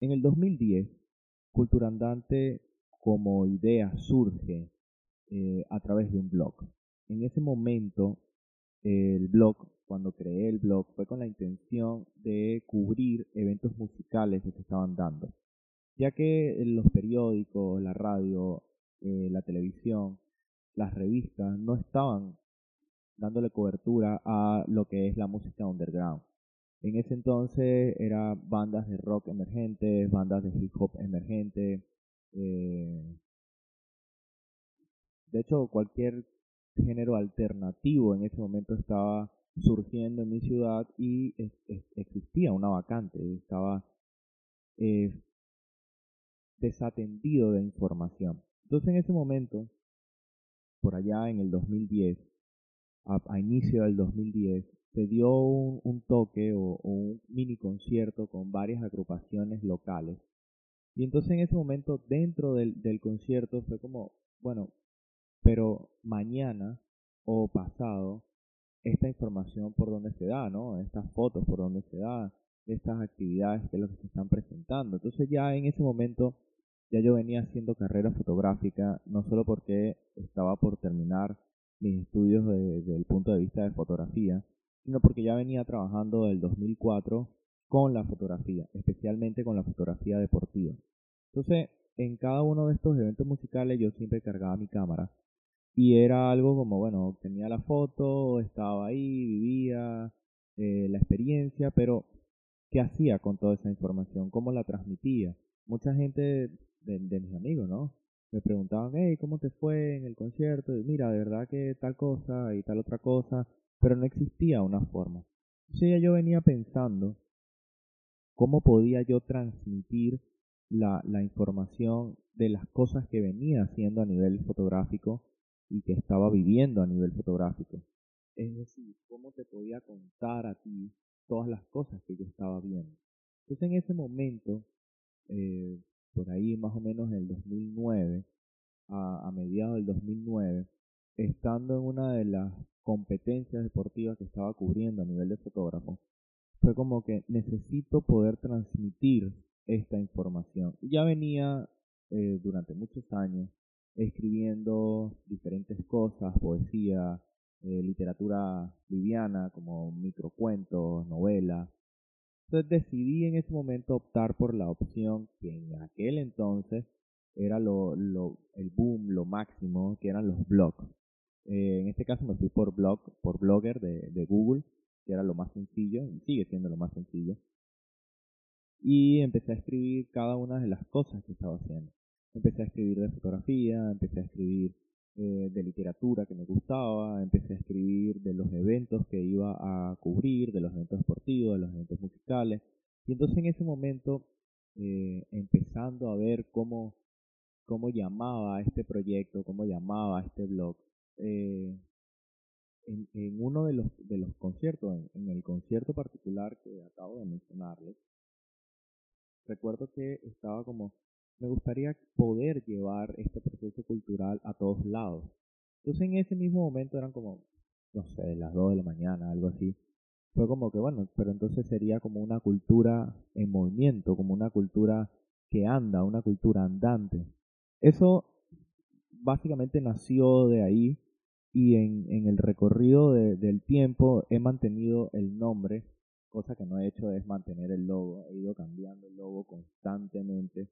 En el 2010, Cultura Andante como idea surge eh, a través de un blog. En ese momento, el blog, cuando creé el blog, fue con la intención de cubrir eventos musicales que se estaban dando, ya que los periódicos, la radio, eh, la televisión, las revistas no estaban dándole cobertura a lo que es la música underground. En ese entonces eran bandas de rock emergentes, bandas de hip hop emergentes. Eh, de hecho, cualquier género alternativo en ese momento estaba surgiendo en mi ciudad y existía una vacante, estaba eh, desatendido de información. Entonces en ese momento, por allá en el 2010, a, inicio del 2010, se dio un, toque o, un mini concierto con varias agrupaciones locales. Y entonces en ese momento, dentro del, concierto, fue como, bueno, pero mañana o pasado, esta información por donde se da, ¿no? Estas fotos por donde se da, estas actividades que es lo que se están presentando. Entonces ya en ese momento ya yo venía haciendo carrera fotográfica, no solo porque estaba por terminar mis estudios desde el punto de vista de fotografía, sino porque ya venía trabajando del 2004 con la fotografía, especialmente con la fotografía deportiva. Entonces, en cada uno de estos eventos musicales yo siempre cargaba mi cámara y era algo como, bueno, tenía la foto, estaba ahí, vivía eh, la experiencia, pero ¿qué hacía con toda esa información? ¿Cómo la transmitía? Mucha gente de, mis amigos, ¿no? Me preguntaban, hey, ¿cómo te fue en el concierto? Y mira, de verdad que tal cosa y tal otra cosa, pero no existía una forma. Entonces yo venía pensando cómo podía yo transmitir la, información de las cosas que venía haciendo a nivel fotográfico y que estaba viviendo a nivel fotográfico. Es decir, cómo te podía contar a ti todas las cosas que yo estaba viendo. Entonces en ese momento, eh, por ahí más o menos en el 2009, a, a mediados del 2009, estando en una de las competencias deportivas que estaba cubriendo a nivel de fotógrafo, fue como que necesito poder transmitir esta información. Ya venía eh, durante muchos años escribiendo diferentes cosas, poesía, eh, literatura liviana como microcuentos, novelas. Entonces decidí en ese momento optar por la opción que en aquel entonces era lo, el boom, lo máximo, que eran los blogs. Eh, en este caso me fui por blog, por blogger de, Google, que era lo más sencillo, y sigue siendo lo más sencillo. Y empecé a escribir cada una de las cosas que estaba haciendo empecé a escribir de fotografía, empecé a escribir eh, de literatura que me gustaba, empecé a escribir de los eventos que iba a cubrir, de los eventos deportivos, de los eventos musicales. Y entonces en ese momento, eh, empezando a ver cómo, cómo llamaba este proyecto, cómo llamaba este blog, eh, en, uno de los, de los conciertos, en, en el concierto particular que acabo de mencionarles, recuerdo que estaba como me gustaría poder llevar este proceso cultural a todos lados. Entonces en ese mismo momento eran como, no sé, las 2 de la mañana, algo así. Fue como que, bueno, pero entonces sería como una cultura en movimiento, como una cultura que anda, una cultura andante. Eso básicamente nació de ahí y en, en el recorrido del tiempo he mantenido el nombre, cosa que no he hecho es mantener el logo, he ido cambiando el logo constantemente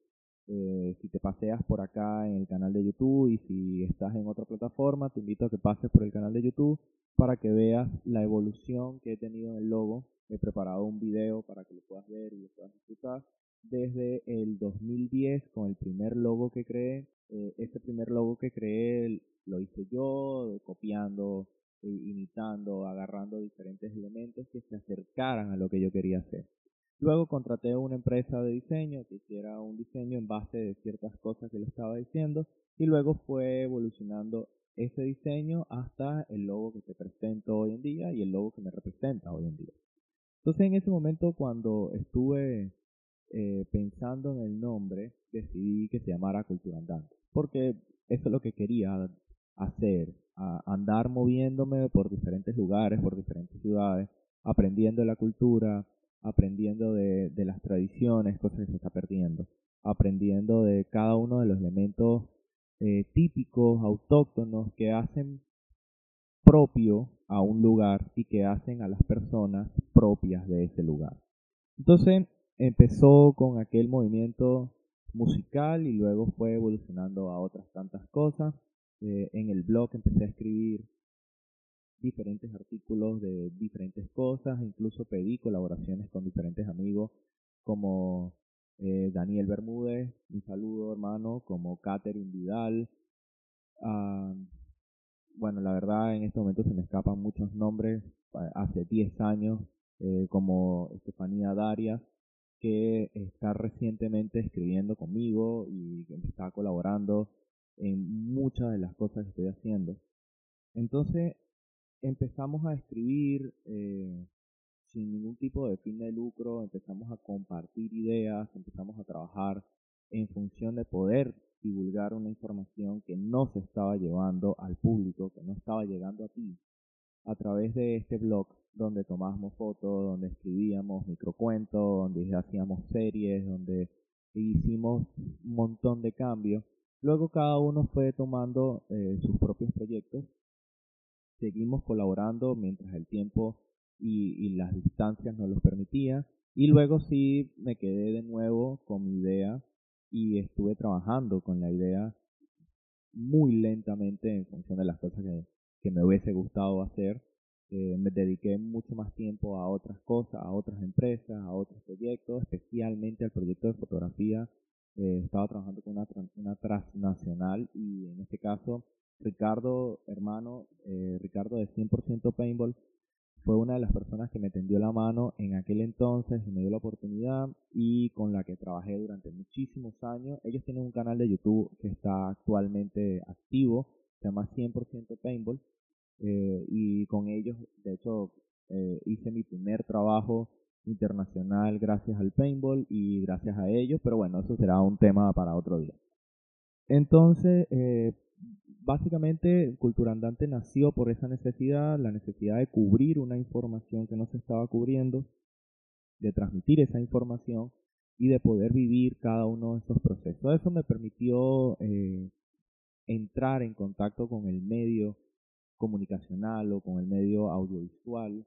eh, si te paseas por acá en el canal de YouTube y si estás en otra plataforma, te invito a que pases por el canal de YouTube para que veas la evolución que he tenido en el logo. He preparado un video para que lo puedas ver y lo puedas disfrutar. Desde el 2010 con el primer logo que creé. Eh, este primer logo que creé lo hice yo, copiando, imitando, agarrando diferentes elementos que se acercaran a lo que yo quería hacer. Luego contraté una empresa de diseño que hiciera un diseño en base de ciertas cosas que le estaba diciendo y luego fue evolucionando ese diseño hasta el logo que te presento hoy en día y el logo que me representa hoy en día. Entonces en ese momento cuando estuve eh, pensando en el nombre decidí que se llamara Cultura Andante porque eso es lo que quería hacer, andar moviéndome por diferentes lugares, por diferentes ciudades, aprendiendo la cultura, aprendiendo de, las tradiciones, cosas que se está perdiendo, aprendiendo de cada uno de los elementos eh, típicos, autóctonos, que hacen propio a un lugar y que hacen a las personas propias de ese lugar. Entonces empezó con aquel movimiento musical y luego fue evolucionando a otras tantas cosas. Eh, en el blog empecé a escribir diferentes artículos de diferentes cosas, incluso pedí colaboraciones con diferentes amigos como eh, Daniel Bermúdez, un saludo hermano, como Catherine Vidal. Ah, bueno, la verdad en este momento se me escapan muchos nombres, hace 10 años, eh, como Estefanía Darias, que está recientemente escribiendo conmigo y que está colaborando en muchas de las cosas que estoy haciendo. Entonces empezamos a escribir eh, sin ningún tipo de fin de lucro, empezamos a compartir ideas, empezamos a trabajar en función de poder divulgar una información que no se estaba llevando al público, que no estaba llegando a ti, a través de este blog donde tomábamos fotos, donde escribíamos microcuentos, donde hacíamos series, donde hicimos un montón de cambios. Luego cada uno fue tomando eh, sus propios proyectos. Seguimos colaborando mientras el tiempo y, las distancias nos los permitían. Y luego sí me quedé de nuevo con mi idea y estuve trabajando con la idea muy lentamente en función de las cosas que, que me hubiese gustado hacer. Eh, me dediqué mucho más tiempo a otras cosas, a otras empresas, a otros proyectos, especialmente al proyecto de fotografía. Eh, estaba trabajando con una, una transnacional y en este caso Ricardo, hermano, eh, Ricardo de 100% Paintball, fue una de las personas que me tendió la mano en aquel entonces y me dio la oportunidad y con la que trabajé durante muchísimos años. Ellos tienen un canal de YouTube que está actualmente activo, se llama 100% Paintball eh, y con ellos, de hecho, eh, hice mi primer trabajo internacional gracias al paintball y gracias a ellos, pero bueno, eso será un tema para otro día. Entonces, eh, básicamente Cultura Andante nació por esa necesidad, la necesidad de cubrir una información que no se estaba cubriendo, de transmitir esa información y de poder vivir cada uno de esos procesos. Eso me permitió eh, entrar en contacto con el medio comunicacional o con el medio audiovisual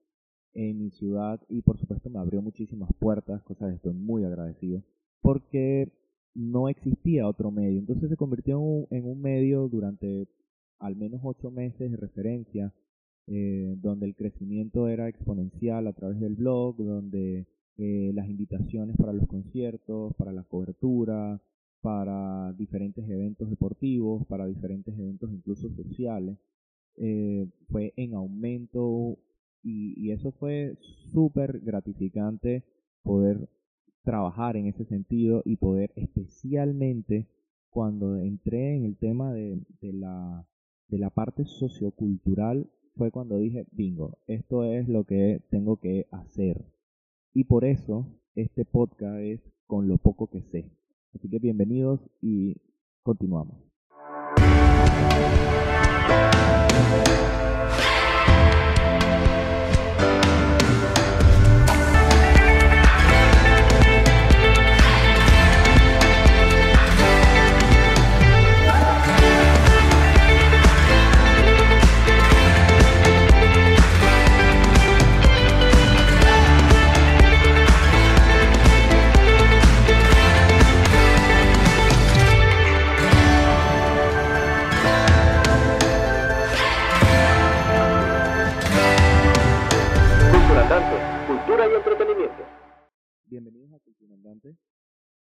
en mi ciudad y por supuesto me abrió muchísimas puertas, cosas de estoy muy agradecido, porque no existía otro medio. Entonces se convirtió en un, medio durante al menos ocho meses de referencia, eh, donde el crecimiento era exponencial a través del blog, donde eh, las invitaciones para los conciertos, para la cobertura, para diferentes eventos deportivos, para diferentes eventos incluso sociales, eh, fue en aumento y, eso fue súper gratificante poder trabajar en ese sentido y poder especialmente cuando entré en el tema de, de, la, de la parte sociocultural fue cuando dije, bingo, esto es lo que tengo que hacer. Y por eso este podcast es con lo poco que sé. Así que bienvenidos y continuamos.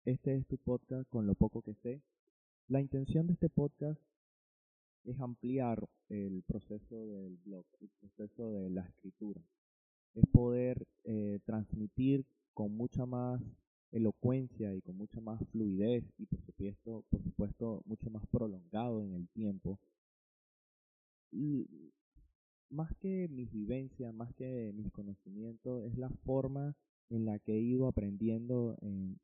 Este es tu podcast con lo poco que sé. La intención de este podcast es ampliar el proceso del blog, el proceso de la escritura. Es poder eh, transmitir con mucha más elocuencia y con mucha más fluidez y por supuesto, por supuesto mucho más prolongado en el tiempo más que mis vivencias, más que mis conocimientos, es la forma en la que he ido aprendiendo en,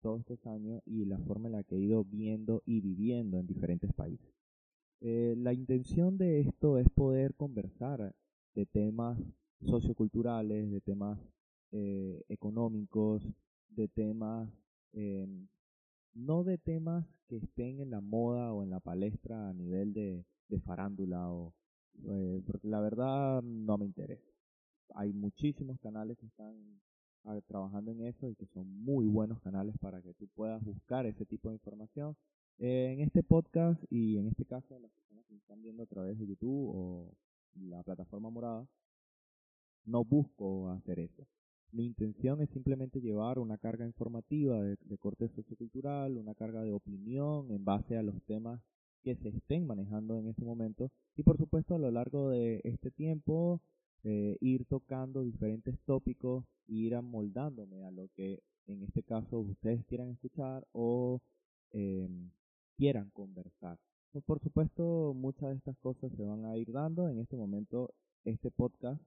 todos estos años y la forma en la que he ido viendo y viviendo en diferentes países. Eh, la intención de esto es poder conversar de temas socioculturales, de temas eh, económicos, de temas, em, no de temas que estén en la moda o en la palestra a nivel de, de farándula, o, eh, porque la verdad no me interesa. Hay muchísimos canales que están trabajando en eso y que son muy buenos canales para que tú puedas buscar ese tipo de información. Eh, en este podcast y en este caso las personas que me están viendo a través de YouTube o la plataforma morada, no busco hacer eso. Mi intención es simplemente llevar una carga informativa de, corte sociocultural, una carga de opinión en base a los temas que se estén manejando en ese momento y por supuesto a lo largo de este tiempo eh, ir tocando diferentes tópicos e ir amoldándome a lo que en este caso ustedes quieran escuchar o em, quieran conversar. Pues, por supuesto muchas de estas cosas se van a ir dando. En este momento este podcast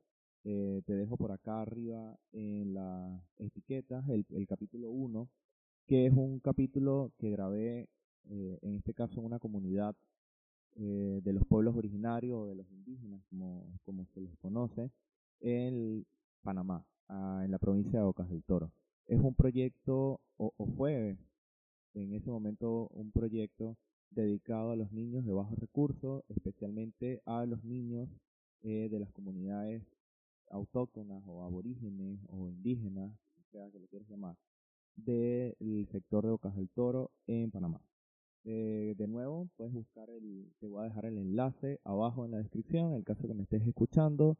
eh, te dejo por acá arriba en las etiquetas el, capítulo 1, que es un capítulo que grabé, eh, en este caso en una comunidad eh, de los pueblos originarios o de los indígenas, como, como se les conoce, en Panamá, ah, en la provincia de Ocas del Toro. Es un proyecto, o, o fue en ese momento un proyecto dedicado a los niños de bajos recursos, especialmente a los niños de las comunidades autóctonas o aborígenes o indígenas, sea que lo quieras llamar, del sector de Ocas del Toro en Panamá. Eh, de nuevo, puedes buscar el, te voy a dejar el enlace abajo en la descripción, en el caso que me estés escuchando,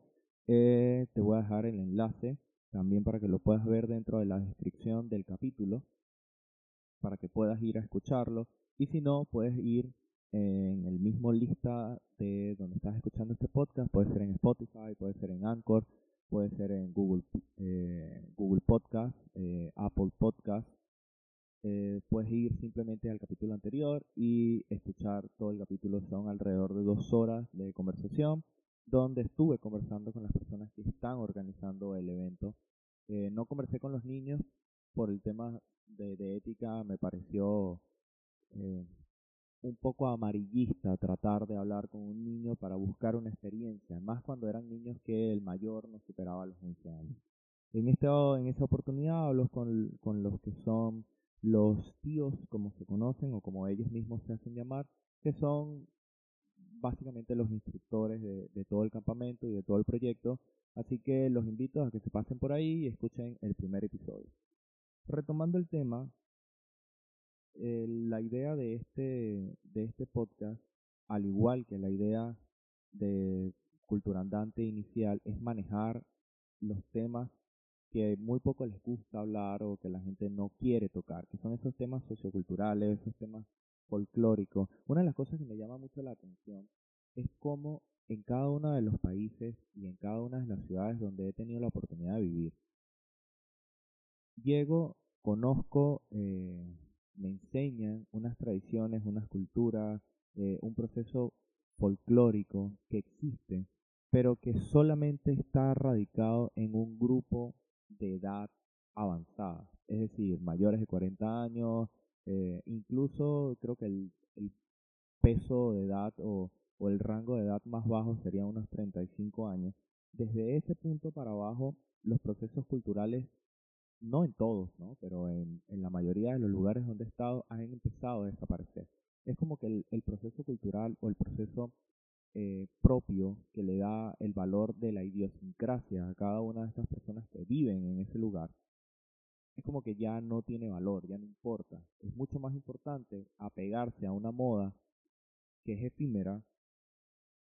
eh, te voy a dejar el enlace también para que lo puedas ver dentro de la descripción del capítulo, para que puedas ir a escucharlo, y si no, puedes ir en el mismo lista de donde estás escuchando este podcast, puede ser en Spotify, puede ser en Anchor, puede ser en Google, eh, Google Podcast, eh, Apple Podcast. Eh, puedes ir simplemente al capítulo anterior y escuchar todo el capítulo. Son alrededor de dos horas de conversación donde estuve conversando con las personas que están organizando el evento. no conversé con los niños por el tema de, de ética, me pareció un poco amarillista tratar de hablar con un niño para buscar una experiencia, más cuando eran niños que el mayor no superaba los 11 años. En, este, en esa oportunidad hablo con, con los que son los tíos, como se conocen o como ellos mismos se hacen llamar, que son básicamente los instructores de, todo el campamento y de todo el proyecto. Así que los invito a que se pasen por ahí y escuchen el primer episodio. Retomando el tema, eh, la idea de este, de este podcast, al igual que la idea de Cultura Andante inicial, es manejar los temas que muy poco les gusta hablar o que la gente no quiere tocar, que son esos temas socioculturales, esos temas folclóricos. Una de las cosas que me llama mucho la atención es cómo en cada uno de los países y en cada una de las ciudades donde he tenido la oportunidad de vivir, llego, conozco eh, me enseñan unas tradiciones, unas culturas, eh, un proceso folclórico que existe, pero que solamente está radicado en un grupo de edad avanzada, es decir, mayores de 40 años, eh, incluso creo que el, peso de edad o, o el rango de edad más bajo sería unos 35 años. Desde ese punto para abajo, los procesos culturales no en todos, ¿no? pero en, en, la mayoría de los lugares donde he estado han empezado a desaparecer. Es como que el, el proceso cultural o el proceso eh, propio que le da el valor de la idiosincrasia a cada una de estas personas que viven en ese lugar, es como que ya no tiene valor, ya no importa. Es mucho más importante apegarse a una moda que es efímera,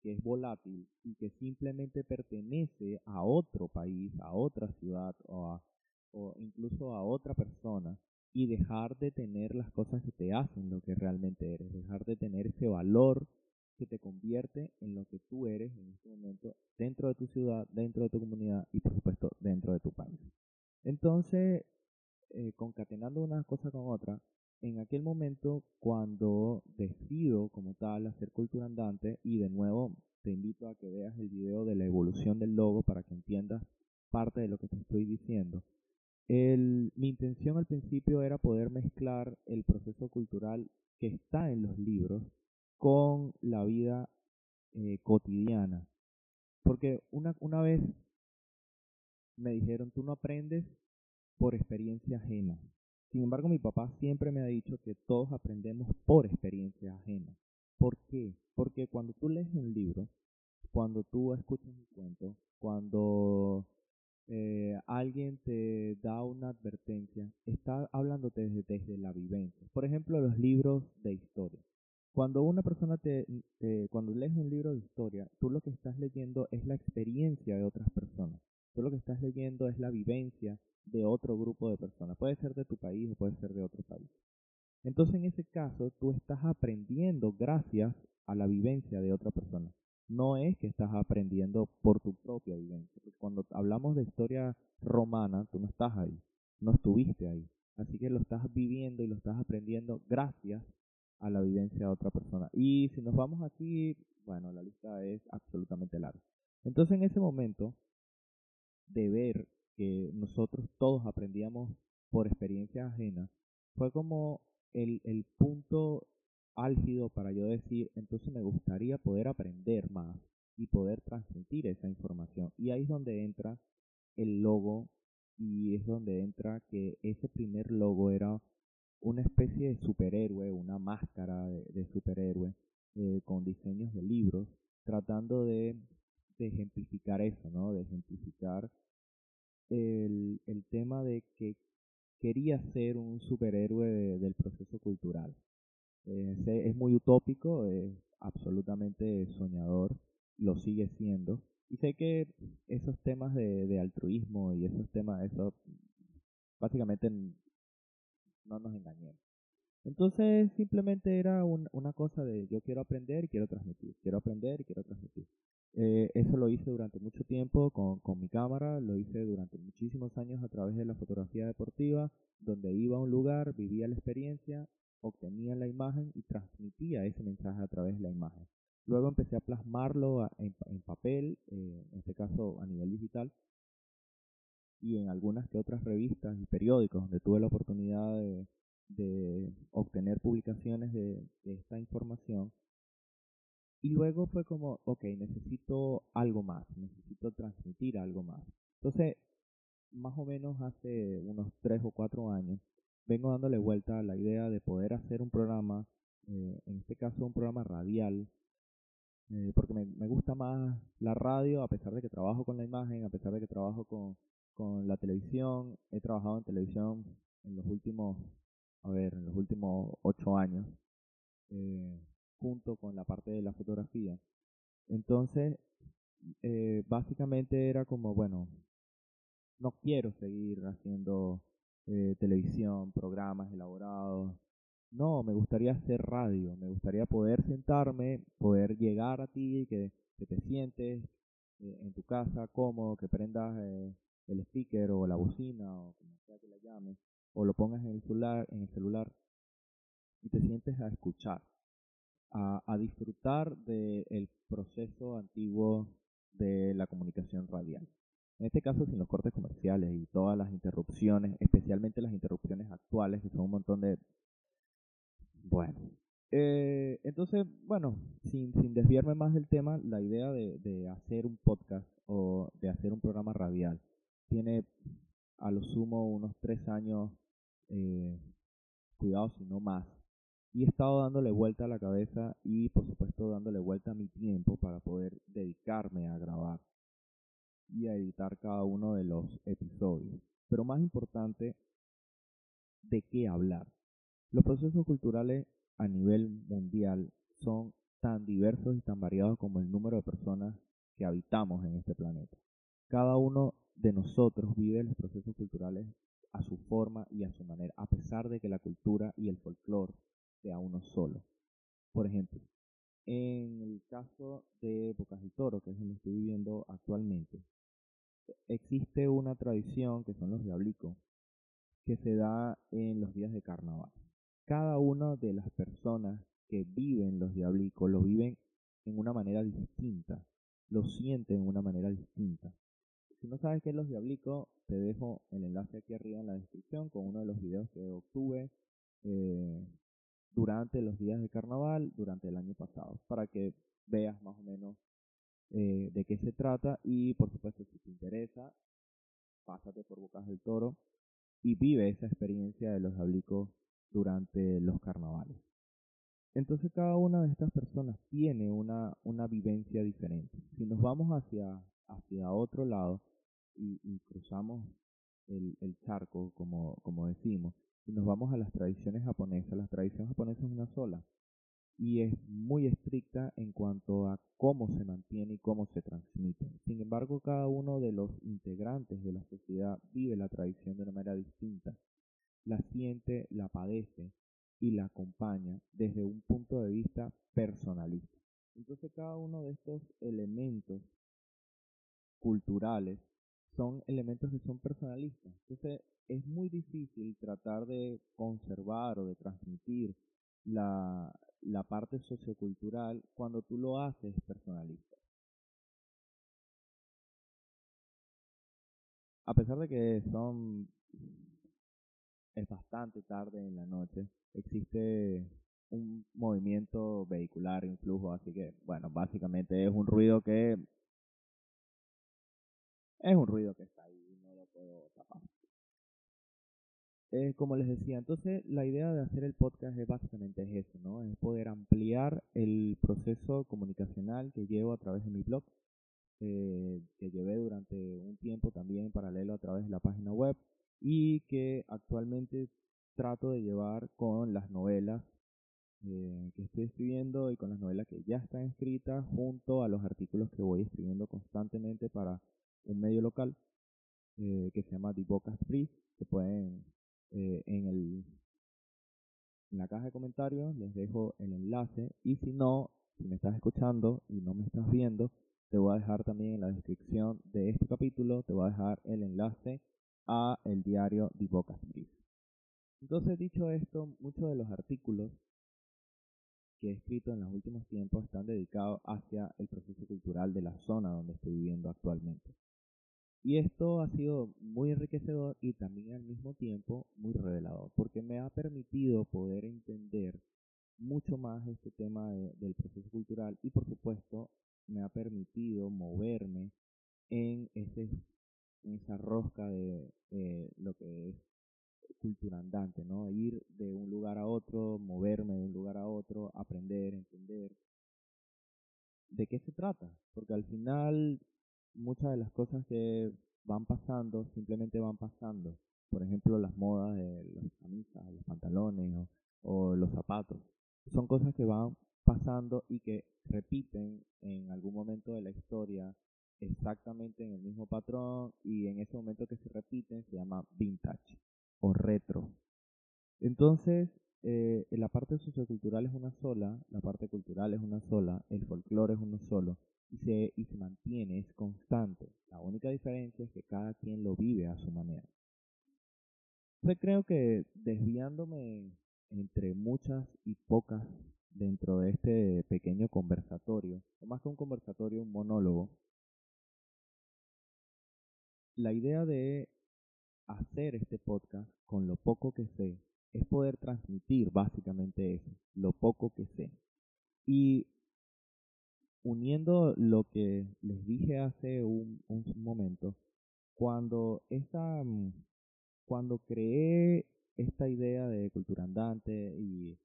que es volátil y que simplemente pertenece a otro país, a otra ciudad o a o incluso a otra persona y dejar de tener las cosas que te hacen lo que realmente eres, dejar de tener ese valor que te convierte en lo que tú eres en este momento dentro de tu ciudad, dentro de tu comunidad y por supuesto dentro de tu país. Entonces, eh, concatenando una cosa con otra, en aquel momento cuando decido como tal hacer cultura andante y de nuevo te invito a que veas el video de la evolución del logo para que entiendas parte de lo que te estoy diciendo. Mi intención al principio era poder mezclar el proceso cultural que está en los libros con la vida eh, cotidiana. Porque una, una vez me dijeron, tú no aprendes por experiencia ajena. Sin embargo, mi papá siempre me ha dicho que todos aprendemos por experiencia ajena. ¿Por qué? Porque cuando tú lees un libro, cuando tú escuchas un cuento, cuando eh, alguien te da una advertencia, está hablándote desde, desde la vivencia. Por ejemplo, los libros de historia. Cuando una persona te, cuando lees un libro de historia, tú lo que estás leyendo es la experiencia de otras personas. Tú lo que estás leyendo es la vivencia de otro grupo de personas. Puede ser de tu país o puede ser de otro país. Entonces, en ese caso, tú estás aprendiendo gracias a la vivencia de otra persona. No es que estás aprendiendo por tu propia vivencia. cuando hablamos de historia romana, tú no estás ahí, no estuviste ahí. Así que lo estás viviendo y lo estás aprendiendo gracias a la vivencia de otra persona. Y si nos vamos así, bueno, la lista es absolutamente larga. Entonces, en ese momento de ver que nosotros todos aprendíamos por experiencia ajena, fue como el, el punto álgido para yo decir, entonces me gustaría poder aprender más y poder transmitir esa información. Y ahí es donde entra el logo y es donde entra que ese primer logo era una especie de superhéroe, una máscara de, superhéroe eh, con diseños de libros, tratando de, ejemplificar eso, ¿no? De ejemplificar el, el tema de que quería ser un superhéroe del proceso cultural. Eh, es muy utópico, es absolutamente soñador, lo sigue siendo. Y sé que esos temas de, de altruismo y esos temas, eso básicamente no nos engañemos. Entonces simplemente era una cosa de yo quiero aprender y quiero transmitir, quiero aprender y quiero transmitir. Eh, eso lo hice durante mucho tiempo con, con mi cámara, lo hice durante muchísimos años a través de la fotografía deportiva, donde iba a un lugar, vivía la experiencia, obtenía la imagen y transmitía ese mensaje a través de la imagen. Luego empecé a plasmarlo en, papel, eh, en este caso a nivel digital, y en algunas que otras revistas y periódicos donde tuve la oportunidad de, obtener publicaciones de, de, esta información. Y luego fue como, ok, necesito algo más, necesito transmitir algo más. Entonces, más o menos hace unos tres o cuatro años, vengo dándole vuelta a la idea de poder hacer un programa, eh, en este caso un programa radial, eh, porque me, me gusta más la radio, a pesar de que trabajo con la imagen, a pesar de que trabajo con, con la televisión. He trabajado en televisión en los últimos, a ver, en los últimos ocho años, eh, junto con la parte de la fotografía. Entonces, eh, básicamente era como, bueno, no quiero seguir haciendo eh, televisión, programas elaborados. No, me gustaría hacer radio, me gustaría poder sentarme, poder llegar a ti, que, que te sientes en tu casa cómodo, que prendas el speaker o la bocina o como sea que la llame, o lo pongas en el celular, en el celular y te sientes a escuchar, a, disfrutar del proceso antiguo de la comunicación radial. En este caso sin los cortes comerciales y todas las interrupciones, especialmente las interrupciones actuales, que son un montón de... Bueno. Eh, entonces, bueno, sin, sin desviarme más del tema, la idea de, de hacer un podcast o de hacer un programa radial tiene a lo sumo unos tres años, eh, cuidado si no más. Y he estado dándole vuelta a la cabeza y por supuesto dándole vuelta a mi tiempo para poder dedicarme a grabar y a editar cada uno de los episodios. Pero más importante, ¿de qué hablar? Los procesos culturales a nivel mundial son tan diversos y tan variados como el número de personas que habitamos en este planeta. Cada uno de nosotros vive los procesos culturales a su forma y a su manera, a pesar de que la cultura y el folclore sea uno solo. Por ejemplo, en el caso de Bocas del Toro, que es donde estoy viviendo actualmente, existe una tradición que son los diablicos, que se da en los días de carnaval. Cada una de las personas que viven los diablicos lo viven en una manera distinta, lo sienten en una manera distinta. Si no sabes qué es los diablicos, te dejo el enlace aquí arriba en la descripción con uno de los videos que obtuve eh, durante los días de carnaval, durante el año pasado, para que veas más o menos eh, de qué se trata y por supuesto si te interesa, pásate por Bocas del Toro y vive esa experiencia de los diablicos durante los carnavales. Entonces cada una de estas personas tiene una, una vivencia diferente. Si nos vamos hacia, hacia otro lado y, cruzamos el, el charco, como, como decimos, y nos vamos a las tradiciones japonesas, las tradiciones japonesas es una sola y es muy estricta en cuanto a cómo se mantiene y cómo se transmite. Sin embargo, cada uno de los integrantes de la sociedad vive la tradición de una manera distinta, la siente, la padece y la acompaña desde un punto de vista personalista. Entonces cada uno de estos elementos culturales son elementos que son personalistas. Entonces es muy difícil tratar de conservar o de transmitir la, la parte sociocultural cuando tú lo haces personalista. A pesar de que son es bastante tarde en la noche, existe un movimiento vehicular en flujo, así que bueno, básicamente es un ruido que es un ruido que está ahí, no lo puedo tapar. Eh, como les decía, entonces la idea de hacer el podcast es básicamente eso, ¿no? Es poder ampliar el proceso comunicacional que llevo a través de mi blog, eh, que llevé durante un tiempo también paralelo a través de la página web y que actualmente trato de llevar con las novelas eh, que estoy escribiendo y con las novelas que ya están escritas junto a los artículos que voy escribiendo constantemente para un medio local que se llama The Bocas Free, que pueden eh, en, el, en la caja de comentarios les dejo el enlace y si no, si me estás escuchando y no me estás viendo, te voy a dejar también en la descripción de este capítulo, te voy a dejar el enlace a el diario de Bocas Entonces, dicho esto, muchos de los artículos que he escrito en los últimos tiempos están dedicados hacia el proceso cultural de la zona donde estoy viviendo actualmente. Y esto ha sido muy enriquecedor y también al mismo tiempo muy revelador, porque me ha permitido poder entender mucho más este tema del proceso cultural y por supuesto me ha permitido moverme en, ese, en esa rosca de lo que es cultura andante, ¿no? Ir de un lugar a otro, moverme de un lugar a otro, aprender, entender. ¿De qué se trata? Porque al final muchas de las cosas que van pasando simplemente van pasando. Por ejemplo, las modas de las camisas, los pantalones o, los zapatos. Son cosas que van pasando y que repiten en algún momento de la historia exactamente en el mismo patrón y en ese momento que se repiten se llama vintage o retro. Entonces, eh, la parte sociocultural es una sola, la parte cultural es una sola, el folclore es uno solo, y se, y se mantiene, es constante. La única diferencia es que cada quien lo vive a su manera. Yo creo que desviándome entre muchas y pocas dentro de este pequeño conversatorio, o más que un conversatorio, un monólogo, la idea de hacer este podcast con lo poco que sé es poder transmitir básicamente eso, lo poco que sé. Y uniendo lo que les dije hace un, momento, cuando esa, mm, cuando creé esta idea de cultura andante y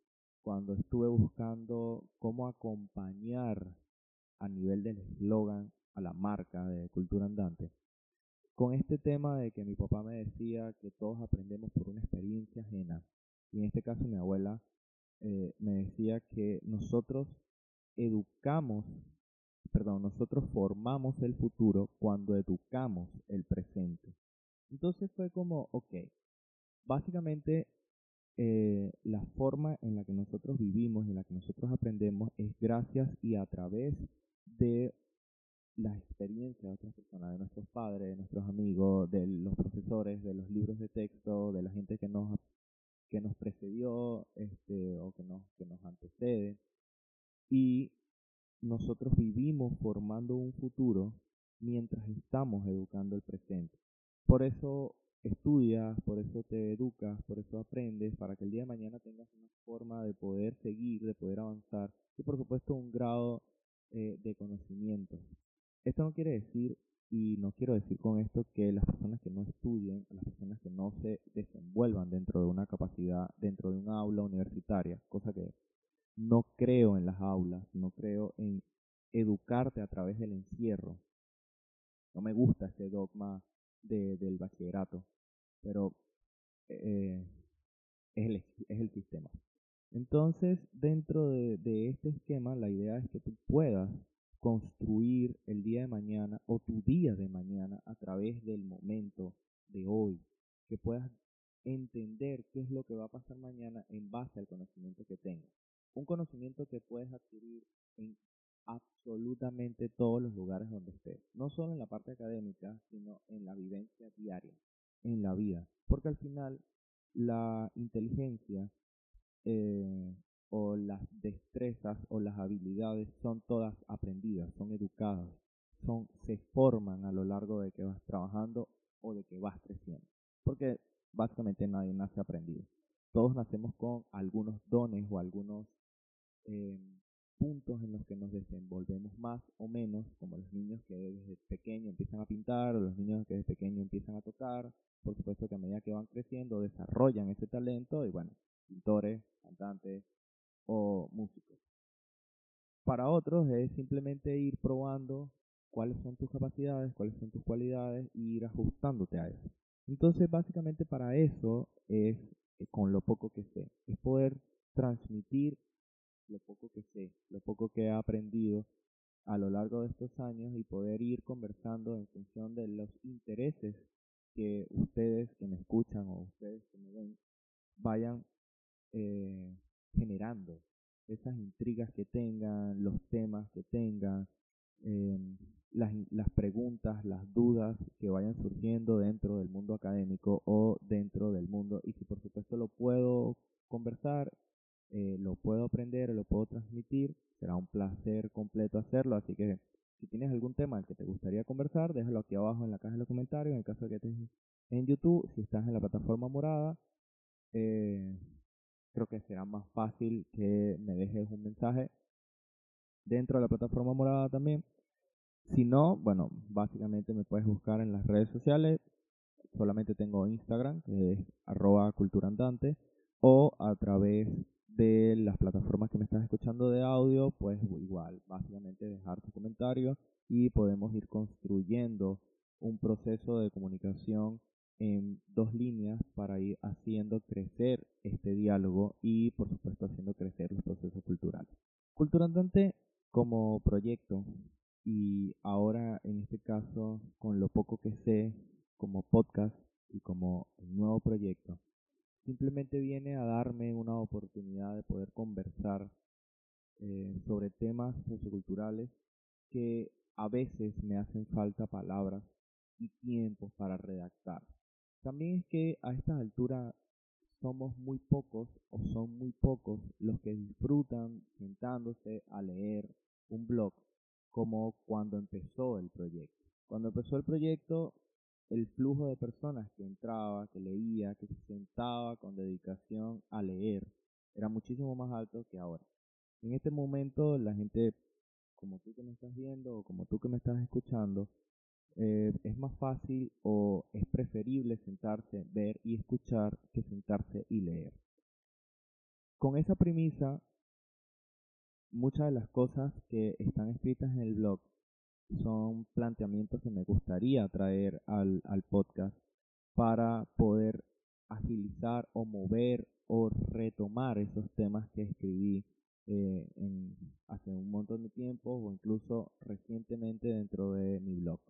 cuando estuve buscando cómo acompañar a nivel del eslogan a la marca de cultura andante, con este tema de que mi papá me decía que todos aprendemos por una experiencia ajena, y en este caso mi abuela eh, me decía que nosotros educamos, perdón, nosotros formamos el futuro cuando educamos el presente. Entonces fue como, ok, básicamente eh, la forma en la que nosotros vivimos en la que nosotros aprendemos es gracias y a través de la experiencia de otras personas, de nuestros padres, de nuestros amigos, de los profesores, de los libros de texto, de la gente que nos que nos precedió este o que nos que nos antecede y nosotros vivimos formando un futuro mientras estamos educando el presente. Por eso estudias, por eso te educas, por eso aprendes, para que el día de mañana tengas una forma de poder seguir, de poder avanzar y por supuesto un grado eh, de conocimiento. Esto no quiere decir y no quiero decir con esto que las personas que no estudien, las personas que no se desenvuelvan dentro de una capacidad, dentro de un aula universitaria, cosa que no creo en las aulas, no creo en educarte a través del encierro. No me gusta ese dogma de, del bachillerato, pero eh, es, el, es el sistema. Entonces, dentro de, de este esquema, la idea es que tú puedas construir el día de mañana o tu día de mañana a través del momento de hoy, que puedas entender qué es lo que va a pasar mañana en base al conocimiento que tengas. Un conocimiento que puedes adquirir en absolutamente todos los lugares donde estés, no solo en la parte académica, sino en la vivencia diaria, en la vida, porque al final la inteligencia eh, o las destrezas o las habilidades son todas aprendidas, son educadas, son, se forman a lo largo de que vas trabajando o de que vas creciendo. Porque básicamente nadie nace aprendido. Todos nacemos con algunos dones o algunos puntos en los que nos desenvolvemos más o menos, como los niños que desde pequeño empiezan a pintar, los niños que desde pequeño empiezan a tocar, por supuesto que a medida que van creciendo desarrollan ese talento y bueno, pintores, cantantes, o músicos. Para otros es simplemente ir probando cuáles son tus capacidades, cuáles son tus cualidades y ir ajustándote a eso. Entonces, básicamente para eso es eh, con lo poco que sé, es poder transmitir lo poco que sé, lo poco que he aprendido a lo largo de estos años y poder ir conversando en función de los intereses que ustedes que me escuchan o ustedes que me ven vayan eh, generando esas intrigas que tengan, los temas que tengan, em, las, preguntas, las dudas que vayan surgiendo dentro del mundo académico o dentro del mundo. Y si por supuesto lo conversar, eh, lo puedo aprender, lo puedo transmitir, será un hacerlo. Así que si tienes algún tema al que te gustaría conversar, déjalo aquí abajo en la caja de los comentarios. En el caso de que estés en YouTube, si estás en la plataforma morada, eh, creo que será más fácil que me dejes un mensaje dentro de la plataforma morada también. Si no, bueno, básicamente me puedes buscar en las redes sociales. Solamente tengo Instagram, que es arroba o a través de las plataformas que me estás escuchando de audio, pues igual, básicamente dejar tu comentario y podemos ir construyendo un proceso de comunicación en dos líneas para ir haciendo crecer este diálogo y por supuesto haciendo crecer los procesos culturales. Cultura Andante como proyecto y ahora en este caso con lo poco que sé como podcast y como nuevo proyecto simplemente viene a darme una oportunidad de poder conversar eh, sobre temas socioculturales que a veces me hacen falta palabras y tiempo para redactar. También es que a estas alturas somos muy pocos o son muy pocos los que disfrutan sentándose a leer un blog como cuando empezó el proyecto. Cuando empezó el proyecto, el flujo de personas que entraba, que leía, que se sentaba con dedicación a leer, era muchísimo más alto que ahora. En este momento la gente, como tú que me estás viendo o como tú que me estás escuchando, eh, es más fácil o es preferible sentarse, ver y escuchar que sentarse y leer. Con esa premisa, muchas de las cosas que están escritas en el blog son planteamientos que me gustaría traer al, al podcast para poder agilizar o mover o retomar esos temas que escribí eh, hace un montón de tiempo o incluso recientemente dentro de mi blog.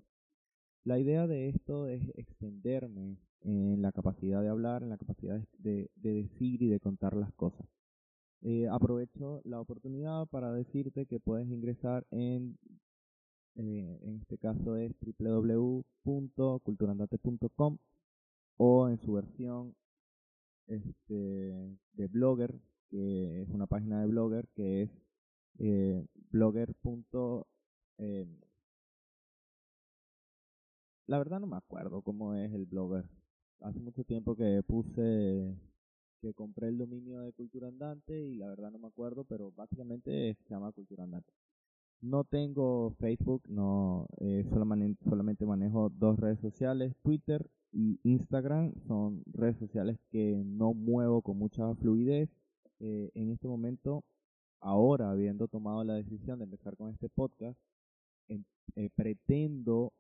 La idea de esto es extenderme en la capacidad de hablar, en la capacidad de, decir y de contar las cosas. Eh, aprovecho la oportunidad para decirte que puedes ingresar en, eh, en este caso es www.culturandate.com o en su versión este, de Blogger, que es una página de Blogger que es eh, blogger. Eh, la verdad no me acuerdo cómo es el blogger. Hace mucho tiempo que puse que compré el dominio de Cultura Andante y la verdad no me acuerdo, pero básicamente se llama Cultura Andante. No tengo Facebook, no eh, solamente, solamente manejo dos redes sociales, Twitter y Instagram. Son redes sociales que no muevo con mucha fluidez. Eh, en este momento, ahora habiendo tomado la decisión de empezar con este podcast, eh, pretendo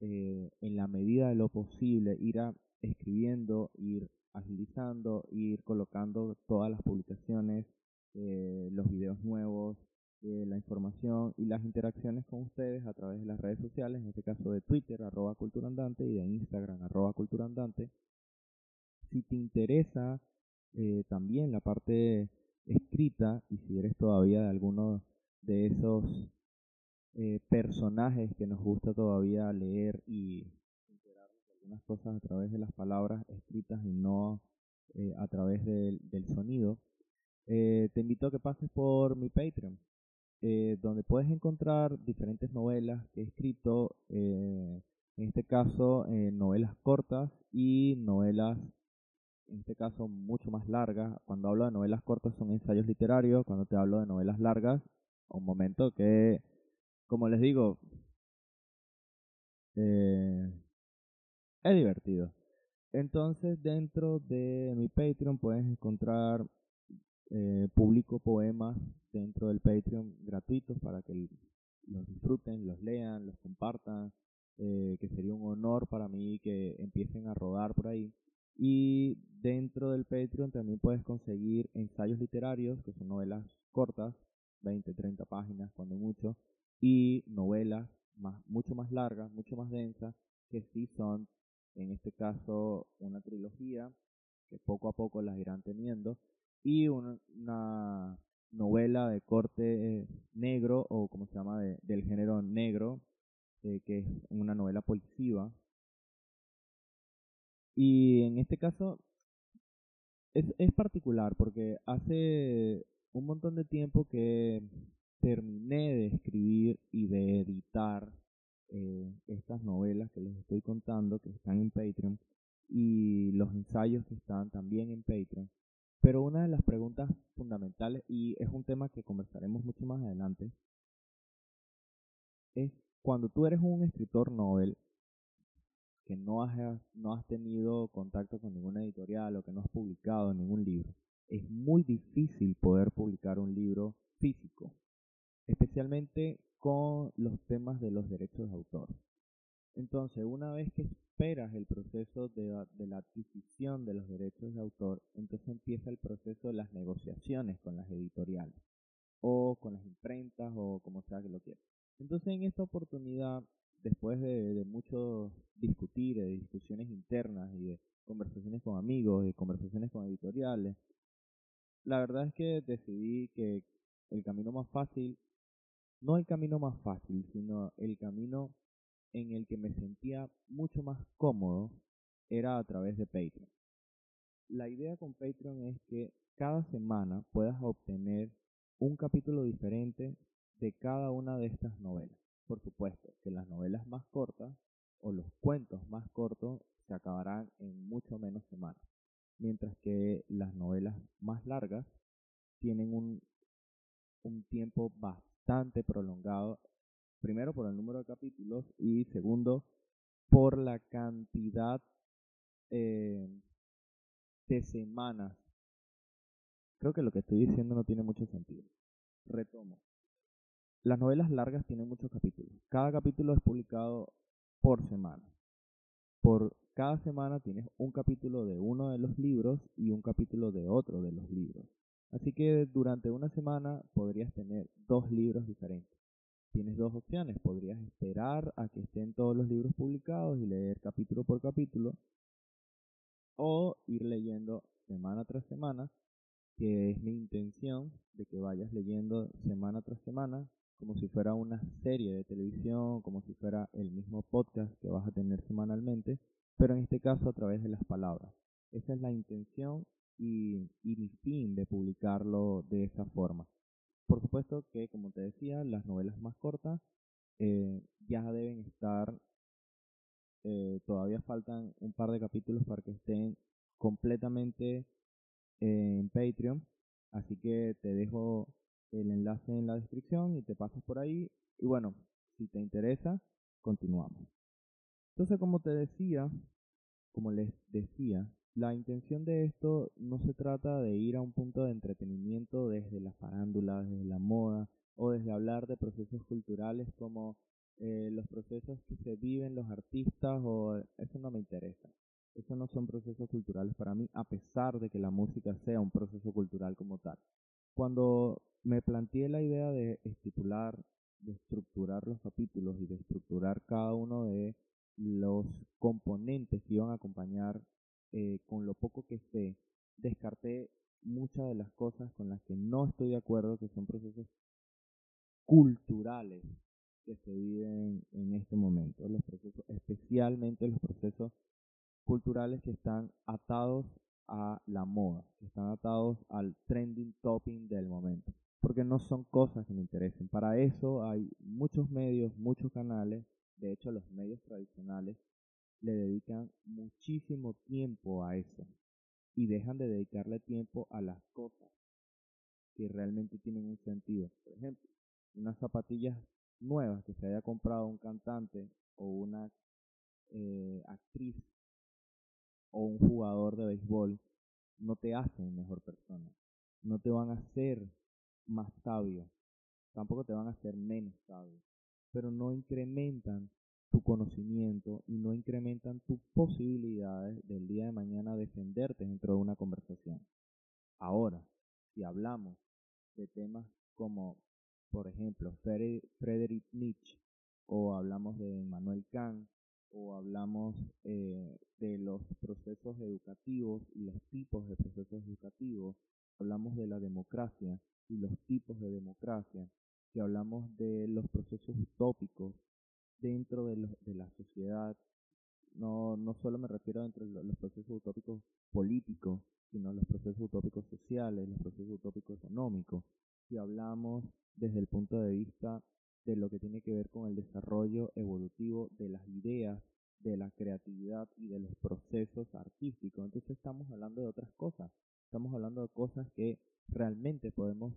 en la medida de lo posible ir a, escribiendo, ir agilizando, ir colocando todas las publicaciones, los videos nuevos, eh, la información y las interacciones con ustedes a través de las redes sociales, en este caso de Twitter, arroba culturandante, y de Instagram, arroba culturandante. Si te interesa eh, también la parte escrita, y si eres todavía de alguno de esos eh, personajes que nos gusta todavía leer y enterarnos de algunas cosas a través de las palabras escritas y no a través del, del sonido, te invito a que pases por mi Patreon. Eh, donde puedes encontrar diferentes novelas que he escrito, eh, en este caso eh, novelas cortas y novelas, en este caso mucho más largas. Cuando hablo de novelas cortas son ensayos literarios, cuando te hablo de novelas largas, un momento que, como les digo, es divertido. Entonces dentro de mi Patreon puedes encontrar eh, publico poemas dentro del Patreon gratuitos para que los disfruten, los lean, los compartan, eh, que sería un honor para mí que empiecen a rodar por ahí. Y dentro del Patreon también puedes conseguir ensayos literarios, que son novelas cortas, 20, 30 páginas cuando mucho, y novelas mucho más largas, mucho más densas, que sí son, en este caso, una trilogía, que poco a poco las irán teniendo, y una, novela de corte negro o como se llama del género negro, eh, que es una novela policiva. Y en este caso es, es particular porque hace un montón de tiempo que terminé de escribir y de editar eh, estas novelas que les estoy contando, que están en Patreon, y los ensayos que están también en Patreon. Pero una de las preguntas fundamentales, y es un tema que conversaremos mucho más adelante, es cuando tú eres un escritor novel que no has, no has tenido contacto con ninguna editorial o que no has publicado ningún libro, es muy difícil poder publicar un libro físico, especialmente con los temas de los derechos de autor. Entonces, una vez que esperas el proceso de, la adquisición de los derechos de autor, entonces empieza el proceso de las negociaciones con las editoriales o con las imprentas o como sea que lo quieras. Entonces, en esta oportunidad, después de, de mucho discutir, de discusiones internas y de conversaciones con amigos y conversaciones con editoriales, la verdad es que decidí que el camino más fácil, no el camino más fácil, sino el camino en el que me sentía mucho más cómodo era a través de Patreon. La idea con Patreon es que cada semana puedas obtener un capítulo diferente de cada una de estas novelas. Por supuesto que las novelas más cortas o los cuentos más cortos se acabarán en mucho menos semanas, mientras que las novelas más largas tienen un, un tiempo bastante prolongado primero por el número de capítulos y segundo por la cantidad eh, de semanas. Creo que lo que estoy diciendo no tiene mucho sentido. Retomo. Las novelas largas tienen muchos capítulos. Cada capítulo es publicado por semana. Por cada semana tienes un capítulo de uno de los libros y un capítulo de otro de los libros. Así que durante una semana podrías tener dos libros diferentes tienes dos opciones. Podrías esperar a que estén todos los libros publicados y leer capítulo por capítulo. O ir leyendo semana tras semana, que es mi intención de que vayas leyendo semana tras semana, como si fuera una serie de televisión, como si fuera el mismo podcast que vas a tener semanalmente, pero en este caso a través de las palabras. Esa es la intención y, y mi fin de publicarlo de esa forma. Por supuesto que, como te decía, las novelas más cortas eh, ya deben estar, eh, todavía faltan un par de capítulos para que estén completamente en Patreon, así que te dejo el enlace en la descripción y te pasas por ahí. Y bueno, si te interesa, continuamos. Entonces, como te decía, como les decía, la intención de esto no se trata de ir a un punto de entretenimiento desde la farándula, desde la moda o desde hablar de procesos culturales como eh, los procesos que se viven los artistas o eso no me interesa. Eso no son procesos culturales para mí, a pesar de que la música sea un proceso cultural como tal. Cuando me planteé la idea de estipular, de estructurar los capítulos y de estructurar cada uno de los componentes que iban a acompañar eh, con lo poco que sé, descarté muchas de las cosas con las que no estoy de acuerdo, que son procesos culturales que se viven en este momento, los procesos, especialmente los procesos culturales que están atados a la moda, que están atados al trending topping del momento, porque no son cosas que me interesen. Para eso hay muchos medios, muchos canales, de hecho los medios tradicionales le dedican muchísimo tiempo a eso y dejan de dedicarle tiempo a las cosas que realmente tienen un sentido. Por ejemplo, unas zapatillas nuevas que se haya comprado un cantante o una eh, actriz o un jugador de béisbol no te hacen mejor persona, no te van a hacer más sabio, tampoco te van a hacer menos sabio, pero no incrementan tu conocimiento y no incrementan tus posibilidades del día de mañana defenderte dentro de una conversación. Ahora, si hablamos de temas como, por ejemplo, Friedrich Nietzsche, o hablamos de Manuel Kant, o hablamos eh, de los procesos educativos y los tipos de procesos educativos, hablamos de la democracia y los tipos de democracia, si hablamos de los procesos utópicos dentro de, de la sociedad, no, no solo me refiero dentro de los procesos utópicos políticos, sino los procesos utópicos sociales, los procesos utópicos económicos. Si hablamos desde el punto de vista de lo que tiene que ver con el desarrollo evolutivo de las ideas, de la creatividad y de los procesos artísticos. Entonces estamos hablando de otras cosas. Estamos hablando de cosas que realmente podemos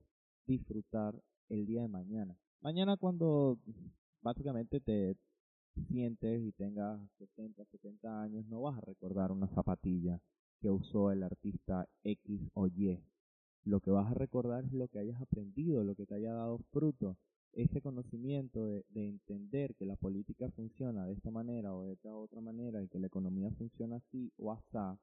disfrutar el día de mañana. Mañana cuando básicamente te sientes y tengas 60, 70 años, no vas a recordar una zapatilla que usó el artista X o Y. Lo que vas a recordar es lo que hayas aprendido, lo que te haya dado fruto. Ese conocimiento de, de entender que la política funciona de esta manera o de esta otra manera y que la economía funciona así o así,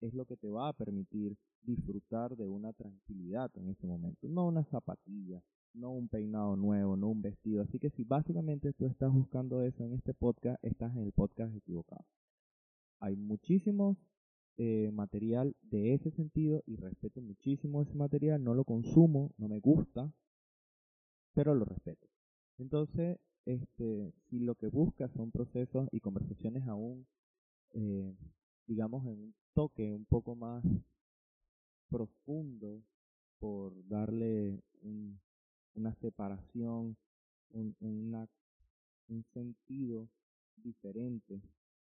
es lo que te va a permitir disfrutar de una tranquilidad en ese momento. No una zapatilla, no un peinado nuevo, no un vestido. Así que si básicamente tú estás buscando eso en este podcast, estás en el podcast equivocado. Hay muchísimos eh, material de ese sentido y respeto muchísimo ese material. No lo consumo, no me gusta, pero lo respeto. Entonces, este, si lo que buscas son procesos y conversaciones aún, eh, digamos, en un toque un poco más profundo por darle un, una separación, un, un sentido diferente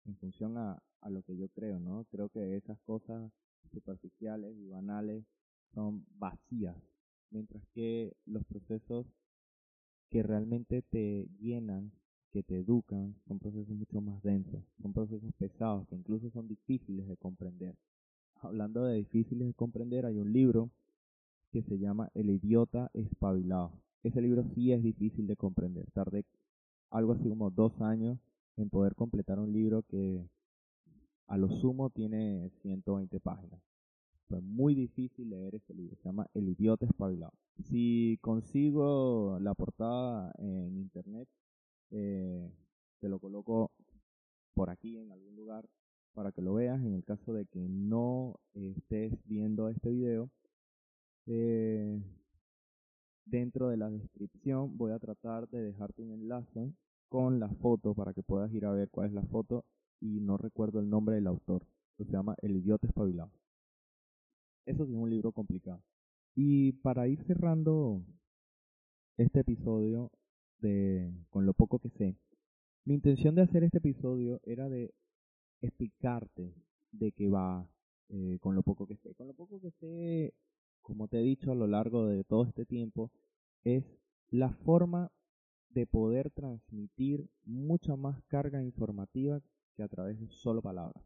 en función a, a lo que yo creo, ¿no? Creo que esas cosas superficiales y banales son vacías, mientras que los procesos que realmente te llenan, que te educan, son procesos mucho más densos, son procesos pesados, que incluso son difíciles de comprender. Hablando de difíciles de comprender, hay un libro que se llama El idiota espabilado. Ese libro sí es difícil de comprender. Tardé algo así como dos años en poder completar un libro que a lo sumo tiene 120 páginas. Fue muy difícil leer ese libro. Se llama El idiota espabilado. Si consigo la portada en internet, eh, te lo coloco por aquí en algún lugar para que lo veas. En el caso de que no estés viendo este video, eh, dentro de la descripción voy a tratar de dejarte un enlace con la foto para que puedas ir a ver cuál es la foto y no recuerdo el nombre del autor. Se llama El idiota espabilado. Eso es un libro complicado. Y para ir cerrando este episodio de con lo poco que sé, mi intención de hacer este episodio era de explicarte de qué va eh, con lo poco que sé. Con lo poco que sé como te he dicho a lo largo de todo este tiempo, es la forma de poder transmitir mucha más carga informativa que a través de solo palabras.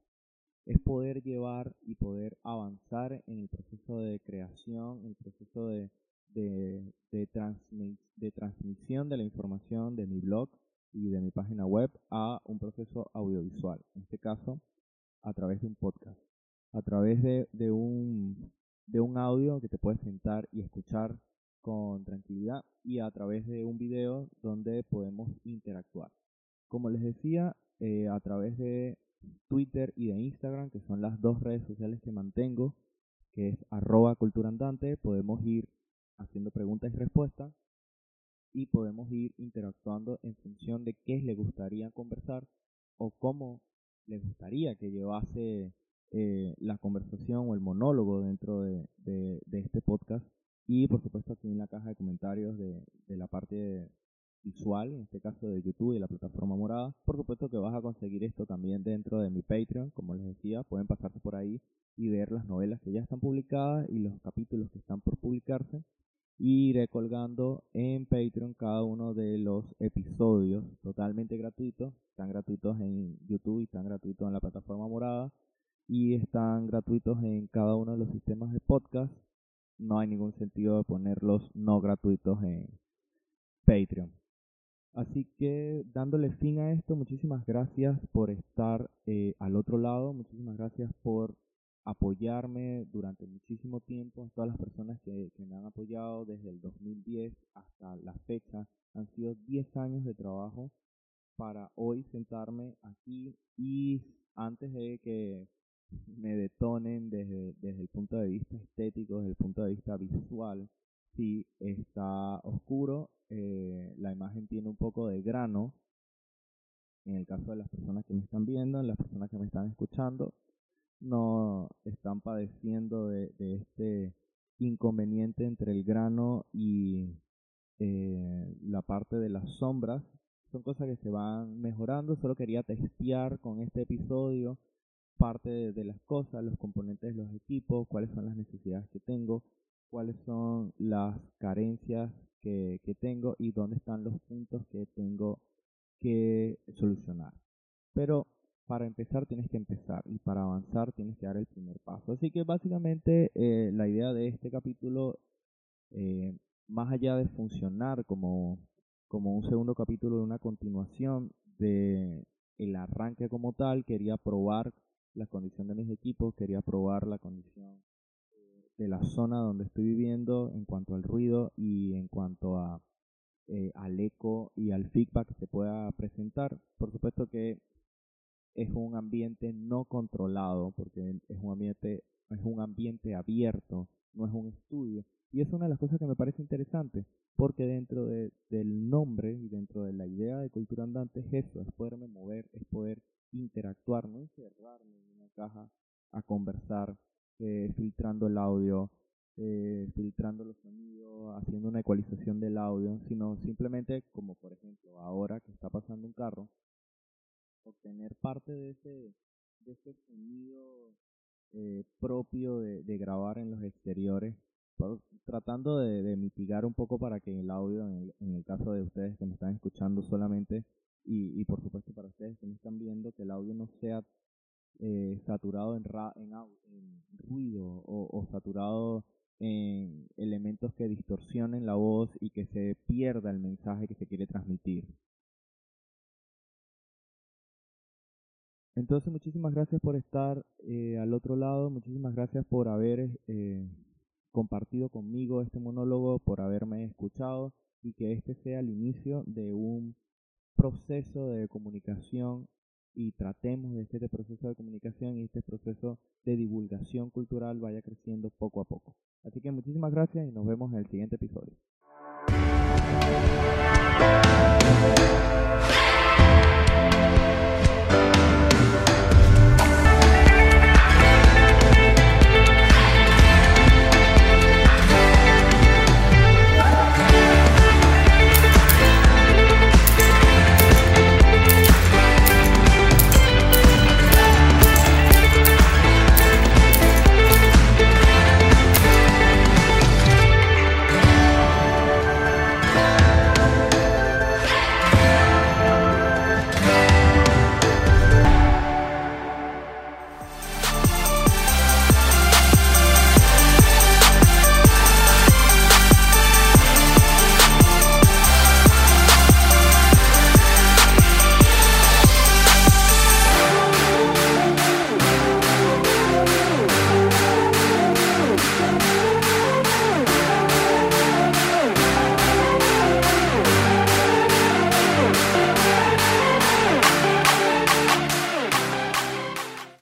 Es poder llevar y poder avanzar en el proceso de creación, en el proceso de, de, de, de transmisión de la información de mi blog y de mi página web a un proceso audiovisual. En este caso, a través de un podcast, a través de, de, un, de un audio que te puedes sentar y escuchar con tranquilidad y a través de un video donde podemos interactuar. Como les decía, eh, a través de Twitter y de Instagram, que son las dos redes sociales que mantengo, que es arroba culturandante, podemos ir haciendo preguntas y respuestas y podemos ir interactuando en función de qué les gustaría conversar o cómo les gustaría que llevase eh, la conversación o el monólogo dentro de, este podcast. Y por supuesto aquí en la caja de comentarios de, la parte visual, en este caso de YouTube y la plataforma morada. Por supuesto que vas a conseguir esto también dentro de mi Patreon, como les decía, pueden pasarse por ahí y ver las novelas que ya están publicadas y los capítulos que están por publicarse y iré colgando en Patreon cada uno de los episodios totalmente gratuitos. Están gratuitos en YouTube y están gratuitos en la plataforma morada y están gratuitos en cada uno de los sistemas de podcast. No hay ningún sentido de ponerlos no gratuitos en Patreon. Así que dándole fin a esto, muchísimas gracias por estar eh, al otro lado, muchísimas gracias por apoyarme durante muchísimo tiempo, todas las personas que, me han apoyado desde el 2010 hasta la fecha. Han sido 10 años de trabajo para hoy sentarme aquí y antes de que me detonen desde, desde el punto de vista estético, desde el punto de vista visual, si está oscuro, eh, la imagen tiene un poco de grano, en el caso de las personas que me están viendo, en las personas que me están escuchando, no están padeciendo de, este inconveniente entre el grano y eh, la parte de las sombras. Son cosas que se van mejorando. Solo quería testear con este episodio parte de, las cosas, los componentes de los equipos, cuáles son las necesidades que tengo, cuáles son las carencias que, tengo y dónde están los puntos que tengo que solucionar. Pero para empezar tienes que empezar y para avanzar tienes que dar el primer paso. Así que básicamente eh, la idea de este capítulo, eh, más allá de funcionar como, como un segundo capítulo de una continuación de el arranque como tal, quería probar la condición de mis equipos, quería probar la condición eh, de la zona donde estoy viviendo en cuanto al ruido y en cuanto a al eco y al feedback que se pueda presentar. Por supuesto que es un ambiente no controlado, porque es un ambiente, es un ambiente abierto, no es un estudio. Y es una de las cosas que me parece interesante, porque dentro de, del nombre y dentro de la idea de cultura andante es eso, es poderme mover, es poder interactuar, no encerrarme en una caja a conversar, eh, filtrando el audio, eh, filtrando los sonidos, haciendo una ecualización del audio, sino simplemente como por ejemplo ahora que está pasando un carro, obtener parte de ese, de ese sonido eh, propio de, de, grabar en los exteriores, tratando de, mitigar un poco para que el audio, en el, en el, caso de ustedes que me están escuchando solamente, y, y por supuesto para ustedes que me están viendo, que el audio no sea eh, saturado en, ra, en, en, ruido o, o saturado en elementos que distorsionen la voz y que se pierda el mensaje que se quiere transmitir. Entonces, muchísimas gracias por estar eh, al otro lado, muchísimas gracias por haber eh, compartido conmigo este monólogo, por haberme escuchado y que este sea el inicio de un proceso de comunicación y tratemos de que este proceso de comunicación y este proceso de divulgación cultural vaya creciendo poco a poco. Así que muchísimas gracias y nos vemos en el siguiente episodio.